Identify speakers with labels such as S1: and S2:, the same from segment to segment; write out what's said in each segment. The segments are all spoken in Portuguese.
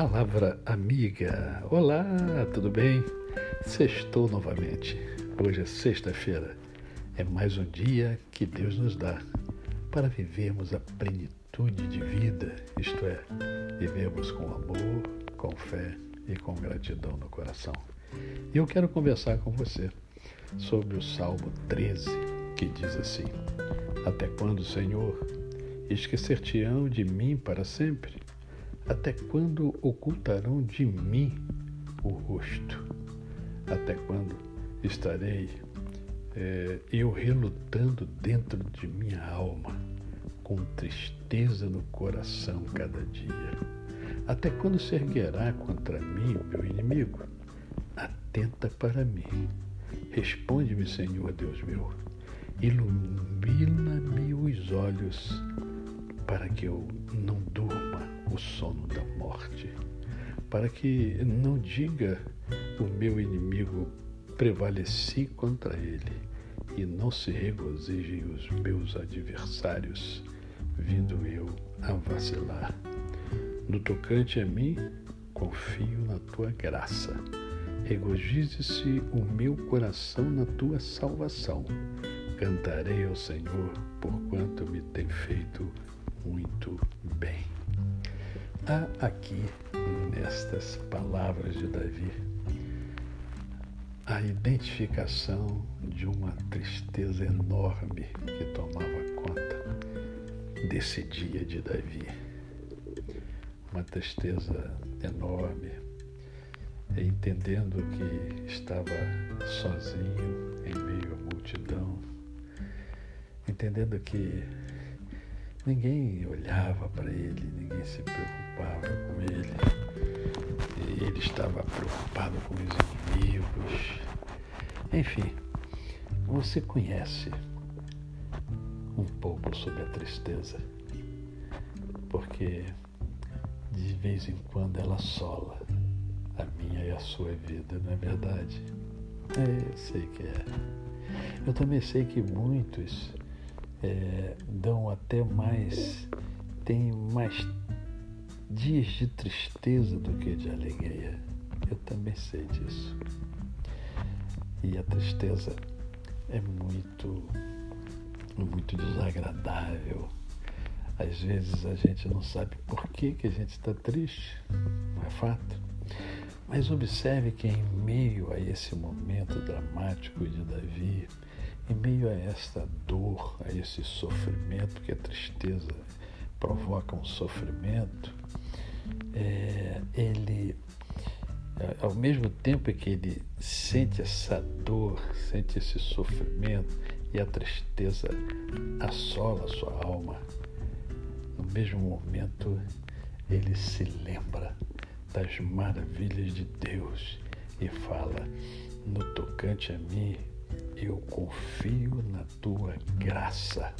S1: Palavra amiga. Olá, tudo bem? Sextou novamente. Hoje é sexta-feira. É mais um dia que Deus nos dá para vivermos a plenitude de vida, isto é, vivemos com amor, com fé e com gratidão no coração. E eu quero conversar com você sobre o Salmo 13, que diz assim: Até quando, Senhor, esquecer-te-ão de mim para sempre? Até quando ocultarão de mim o rosto? Até quando estarei é, eu relutando dentro de minha alma, com tristeza no coração cada dia? Até quando se erguerá contra mim meu inimigo? Atenta para mim. Responde-me, Senhor Deus meu. Ilumina-me os olhos para que eu não durma o sono da morte, para que não diga o meu inimigo prevaleci contra ele e não se regozijem os meus adversários, vindo eu a vacilar. No tocante a mim, confio na tua graça. Regozije-se o meu coração na tua salvação. Cantarei ao Senhor, porquanto me tem feito muito bem. Há aqui, nestas palavras de Davi, a identificação de uma tristeza enorme que tomava conta desse dia de Davi. Uma tristeza enorme, entendendo que estava sozinho em meio à multidão, entendendo que Ninguém olhava para ele, ninguém se preocupava com ele. Ele estava preocupado com os inimigos. Enfim, você conhece um pouco sobre a tristeza, porque de vez em quando ela assola a minha e a sua vida, não é verdade? É, eu sei que é. Eu também sei que muitos é, dão até mais, têm mais dias de tristeza do que de alegria. Eu também sei disso. E a tristeza é muito, muito desagradável. Às vezes a gente não sabe por que, que a gente está triste, não é fato? Mas observe que em meio a esse momento dramático de Davi, em meio a esta dor, a esse sofrimento, que a tristeza provoca um sofrimento, é, ele, é, ao mesmo tempo que ele sente essa dor, sente esse sofrimento e a tristeza assola a sua alma, no mesmo momento ele se lembra das maravilhas de Deus e fala: no tocante a mim, eu confio na tua graça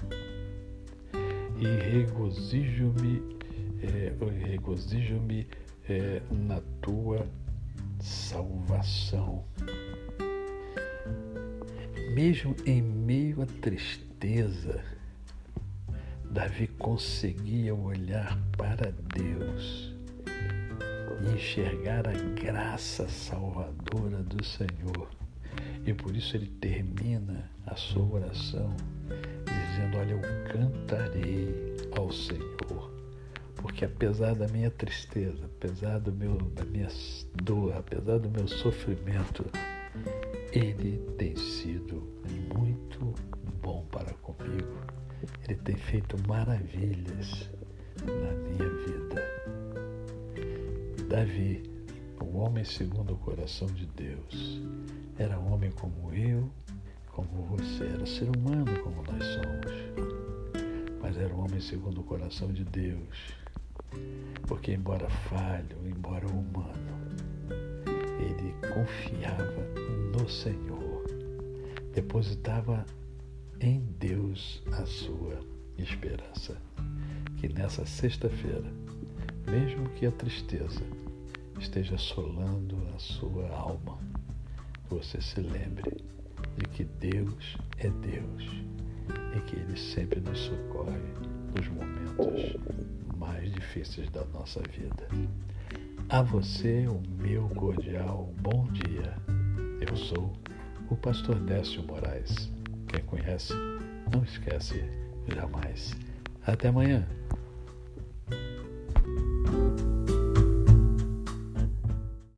S1: e regozijo-me é, regozijo-me é, na tua salvação. Mesmo em meio à tristeza, Davi conseguia olhar para Deus e enxergar a graça salvadora do Senhor e por isso ele termina a sua oração dizendo: Olha, eu cantarei ao Senhor, porque apesar da minha tristeza, apesar do meu, da minha dor, apesar do meu sofrimento, Ele tem sido muito bom para comigo. Ele tem feito maravilhas na minha vida. Davi, o homem segundo o coração de Deus, era homem como eu, como você, era ser humano como nós somos, mas era homem segundo o coração de Deus, porque, embora falho, embora humano, ele confiava no Senhor, depositava em Deus a sua esperança. Que nessa sexta-feira, mesmo que a tristeza esteja assolando a sua alma, você se lembre de que Deus é Deus e que Ele sempre nos socorre nos momentos mais difíceis da nossa vida. A você o meu cordial bom dia. Eu sou o pastor Décio Moraes. Quem conhece, não esquece jamais. Até amanhã.